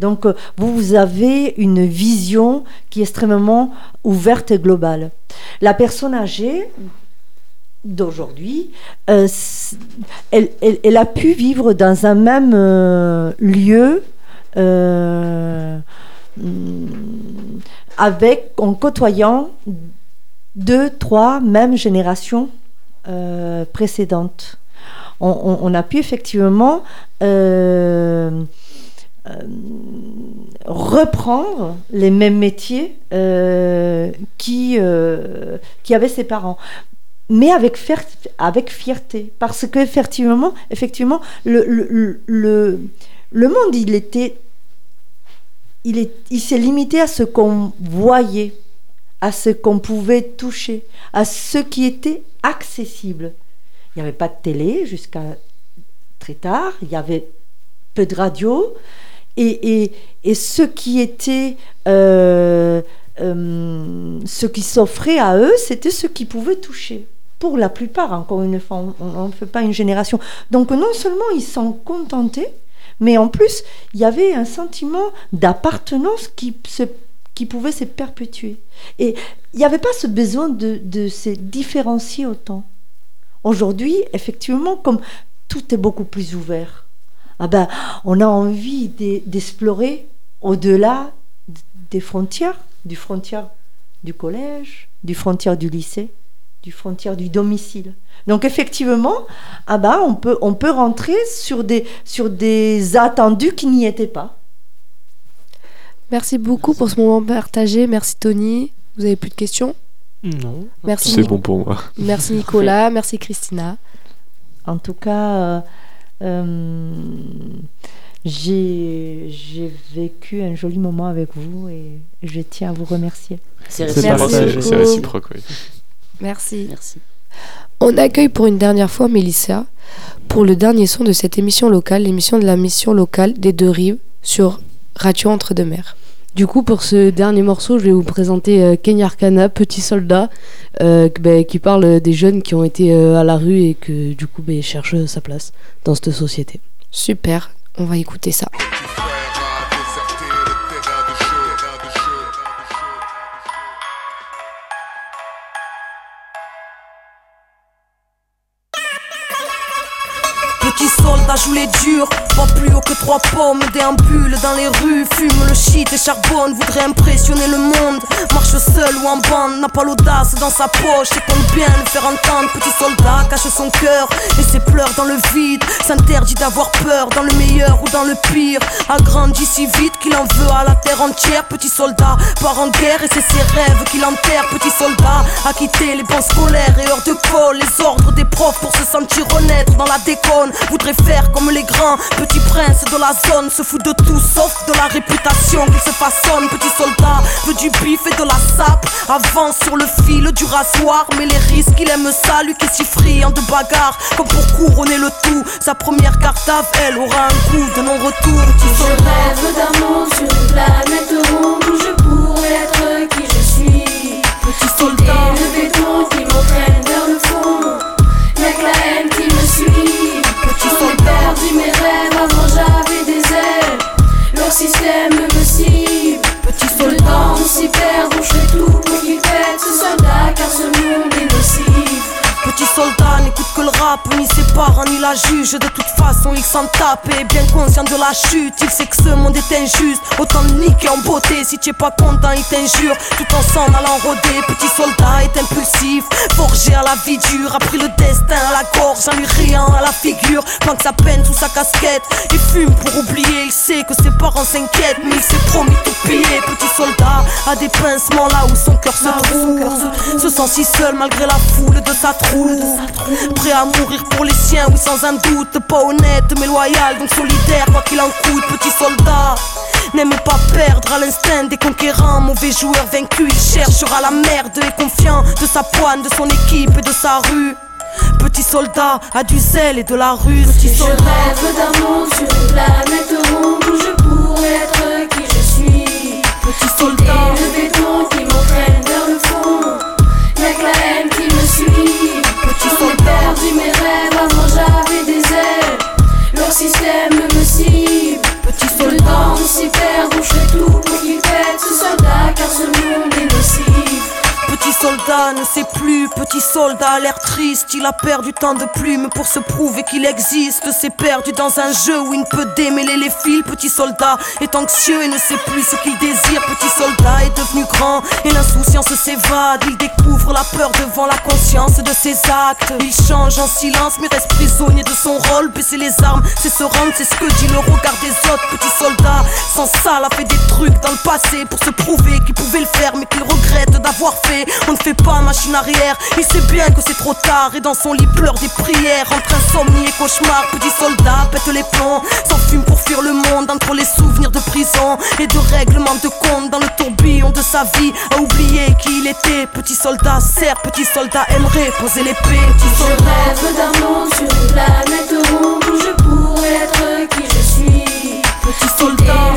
Donc, euh, vous, avez une vision qui est extrêmement ouverte et globale. La personne âgée d'aujourd'hui, euh, elle, a pu vivre dans un même euh, lieu avec, en côtoyant deux, trois mêmes générations précédentes. On, a pu effectivement reprendre les mêmes métiers euh, qui, euh, qui avaient ses parents. Mais avec, fier- avec fierté. Parce que effectivement, effectivement le, le, le, le monde il était il, il s'est limité à ce qu'on voyait à ce qu'on pouvait toucher à ce qui était accessible. Il n'y avait pas de télé jusqu'à très tard. Il y avait peu de radio et, ce qui était euh, euh, ce qui s'offrait à eux, c'était ce qui pouvait toucher. Pour la plupart, encore une fois, on ne fait pas une génération. Donc non seulement ils sont contentés, mais en plus, il y avait un sentiment d'appartenance qui, pouvait se perpétuer. Et il n'y avait pas ce besoin de se différencier autant. Aujourd'hui, effectivement, comme tout est beaucoup plus ouvert, ah ben, on a envie d'explorer au-delà des frontières, du frontière du collège, du frontière du lycée, du frontière du domicile. Donc effectivement, ah ben, on, peut, on peut rentrer sur des, sur des attendus qui n'y étaient pas. Merci beaucoup pour ce moment partagé. Merci Tony. Vous avez plus de questions? Non. Merci. C'est bon pour moi. Merci Nicolas. Merci Christina. En tout cas, euh, euh, j'ai j'ai vécu un joli moment avec vous et je tiens à vous remercier. C'est réciproque, oui. Merci. Merci. On accueille pour une dernière fois Mélissa pour le dernier son de cette émission locale, l'émission de la mission locale des deux rives sur Radio Entre-deux-Mers. Du coup, pour ce dernier morceau, je vais vous présenter euh, Kenya Arcana, Petit Soldat, euh, ben, qui parle des jeunes qui ont été euh, à la rue et que du coup ben, cherchent sa place dans cette société. Super, on va écouter ça. Petit soldat joue les durs, pas plus haut que trois pommes, déambule dans les rues, fume le shit et charbonne, voudrait impressionner le monde, marche seul ou en bande, n'a pas l'audace dans sa poche. Et compte bien le faire entendre. Petit soldat cache son cœur et ses pleurs dans le vide, s'interdit d'avoir peur dans le meilleur ou dans le pire, a grandi si vite qu'il en veut à la terre entière. Petit soldat part en guerre et c'est ses rêves qu'il enterre. Petit soldat a quitté les bancs scolaires et heures de colle, les ordres des profs pour se sentir honnête dans la déconne. Voudrait faire comme les grands, petit prince de la zone, se fout de tout sauf de la réputation qu'il se façonne. Petit soldat veut du bif et de la sape, avance sur le fil du rasoir, mais les risques il aime ça, lui qui si friand de bagarre. Comme pour couronner le tout, sa première carte à elle aura un coup de non-retour. Petit Je soldat. rêve d'un monde sur une planète ronde où je pourrais être qui je suis. Petit soldat. le béton qui ni ses parents ni la juge. De toute façon, il s'en tape et bien conscient de la chute. Il sait que ce monde est injuste. Autant le niquer en beauté si tu es pas content, il t'injure. Tout en s'en allant rôder. Petit soldat est impulsif, forgé à la vie dure. A pris le destin à la gorge en lui riant à la figure. Planque sa peine sous sa casquette. Il fume pour oublier. Il sait que ses parents s'inquiètent, mais il s'est promis tout piller. Petit soldat a des pincements là où son cœur se trouve. Se sent si seul malgré la foule de sa troupe. Prêt à mourir pour les siens, oui sans un doute. Pas honnête mais loyal, donc solidaire quoi qu'il en coûte Petit soldat. N'aime pas perdre à l'instinct des conquérants. Mauvais joueur vaincu, il cherchera la merde. Et confiant de sa poigne, de son équipe et de sa rue. Petit soldat a du zèle et de la ruse. Petit Je soldat rêve d'un monde sur une planète ronde où je pourrais être qui je suis. Petit soldat. le béton qui m'entraîne vers le fond. Y'a que la haine qui me suit. J'en ai perdu système soldat ne sait plus, petit soldat a l'air triste. Il a perdu tant de plumes pour se prouver qu'il existe. S'est perdu dans un jeu où il ne peut démêler les fils. Petit soldat est anxieux et ne sait plus ce qu'il désire. Petit soldat est devenu grand et l'insouciance s'évade. Il découvre la peur devant la conscience de ses actes. Il change en silence mais reste prisonnier de son rôle. Baisser les armes, c'est se rendre, c'est ce que dit le regard des autres. Petit soldat, sans ça, a fait des trucs dans le passé pour se prouver qu'il pouvait le faire mais qu'il regrette d'avoir fait. Ne fait pas machine arrière. Il sait bien que c'est trop tard et dans son lit pleure des prières. Entre insomnie et cauchemar, petit soldat pète les plombs. S'enfume pour fuir le monde entre les souvenirs de prison et de règlement de compte dans le tourbillon de sa vie. A oublié qui il était. Petit soldat sert, petit soldat aimerait poser l'épée. Petit Je soldat. rêve d'un monde sur une planète ronde où je pourrais être qui je suis. Petit soldats.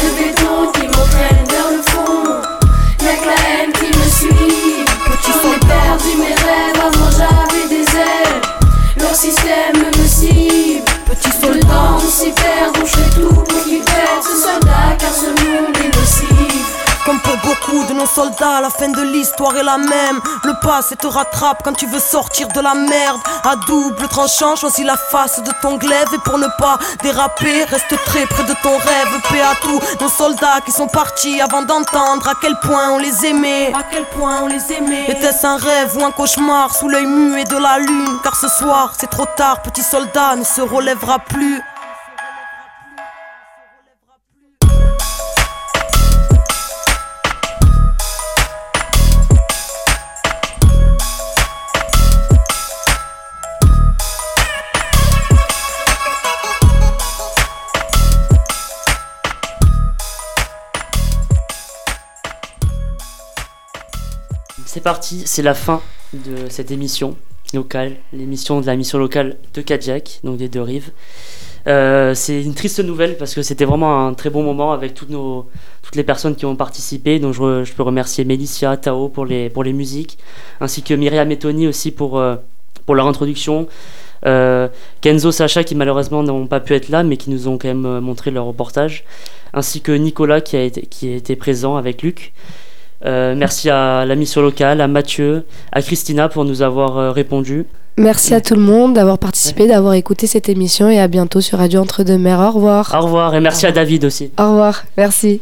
Soldats, la fin de l'histoire est la même. Le passé te rattrape quand tu veux sortir de la merde. À double tranchant, choisis la face de ton glaive. Et pour ne pas déraper, reste très près de ton rêve. Paix à tous nos soldats qui sont partis avant d'entendre à quel point on les aimait. À quel point on les aimait. Était-ce un rêve ou un cauchemar sous l'œil muet de la lune? Car ce soir, c'est trop tard, petit soldat ne se relèvera plus. Parti, c'est la fin de cette émission locale, l'émission de la mission locale de Kadiak, donc des deux rives. Euh, c'est une triste nouvelle parce que c'était vraiment un très bon moment avec toutes, nos, toutes les personnes qui ont participé. Donc je, peux remercier Mélicia, Tao pour les, pour les musiques, ainsi que Myriam et Tony aussi pour, euh, pour leur introduction. Euh, Kenzo, Sacha qui malheureusement n'ont pas pu être là mais qui nous ont quand même montré leur reportage, ainsi que Nicolas qui a été, qui a été présent avec Luc. Euh, merci à la mission locale, à Mathieu, à Christina pour nous avoir euh, répondu. Merci à tout le monde d'avoir participé, d'avoir écouté cette émission et à bientôt sur Radio Entre deux Mers. Au revoir. Au revoir et merci à David aussi. Au revoir. Merci.